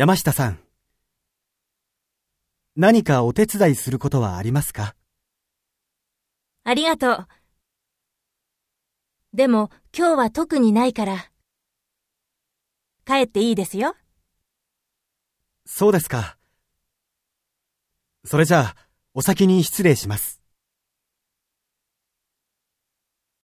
山下さん。何かお手伝いすることはありますか？ありがとう。でも今日は特にないから。帰っていいですよ。そうですか。それじゃあ、お先に失礼します。